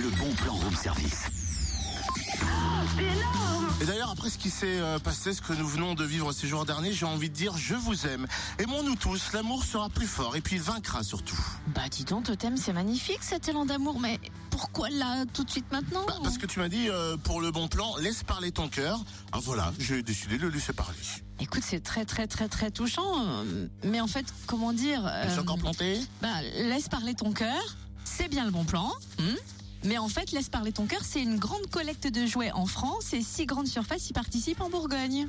le bon plan room service. Et d'ailleurs, après ce qui s'est euh, passé, ce que nous venons de vivre ces jours derniers, j'ai envie de dire je vous aime. Aimons-nous tous, l'amour sera plus fort et puis il vaincra surtout. Bah dis donc, Totem, c'est magnifique cet élan d'amour, mais pourquoi là, tout de suite maintenant Bah, parce que tu m'as dit, euh, pour le bon plan, laisse parler ton cœur. Ah voilà, j'ai décidé de le laisser parler. Écoute, c'est très très très très touchant, euh, mais en fait, comment dire Je suis euh, encore planté Bah, laisse parler ton cœur, c'est bien le bon plan. hmm mais en fait, laisse parler ton cœur, c'est une grande collecte de jouets en France et six grandes surfaces y participent en Bourgogne.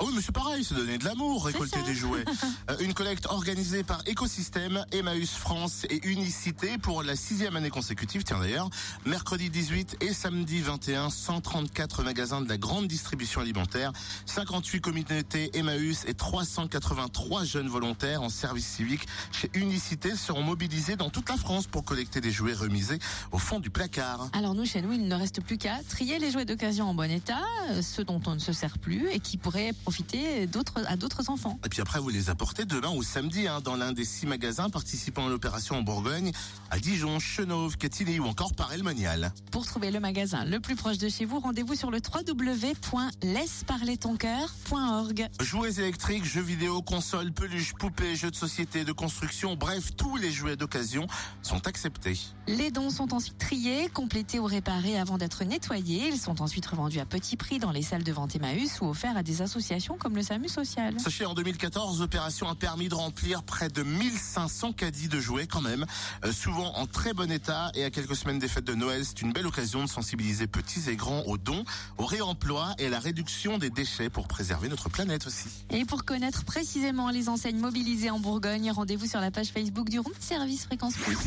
Ah oui, mais c'est pareil, c'est donner de l'amour, récolter des jouets. Euh, une collecte organisée par Écosystème, Emmaüs France et Unicité pour la sixième année consécutive. Tiens d'ailleurs, mercredi 18 et samedi 21, 134 magasins de la grande distribution alimentaire, 58 communautés Emmaüs et 383 jeunes volontaires en service civique chez Unicité seront mobilisés dans toute la France pour collecter des jouets remisés au fond du placard. Alors nous, chez nous, il ne reste plus qu'à trier les jouets d'occasion en bon état, euh, ceux dont on ne se sert plus et qui pourraient profiter d'autres à d'autres enfants. Et puis après, vous les apportez demain ou samedi hein, dans l'un des six magasins participant à l'opération en Bourgogne, à Dijon, Chenauve, Quetigny ou encore Paray-le-Monial. Pour trouver le magasin le plus proche de chez vous, rendez-vous sur le www.laisseparlertoncoeur.org. Jouets électriques, jeux vidéo, consoles, peluches, poupées, jeux de société, de construction, bref, tous les jouets d'occasion sont acceptés. Les dons sont ensuite triés, complétés ou réparés avant d'être nettoyés. Ils sont ensuite revendus à petit prix dans les salles de vente Emmaüs ou offerts à des associations comme le SAMU Social. Sachez, en 2014, l'opération a permis de remplir près de 1500 caddies de jouets quand même, euh, souvent en très bon état et à quelques semaines des fêtes de Noël, c'est une belle occasion de sensibiliser petits et grands aux dons, au réemploi et à la réduction des déchets pour préserver notre planète aussi. Et pour connaître précisément les enseignes mobilisées en Bourgogne, rendez-vous sur la page Facebook du Room Service Fréquence Plus.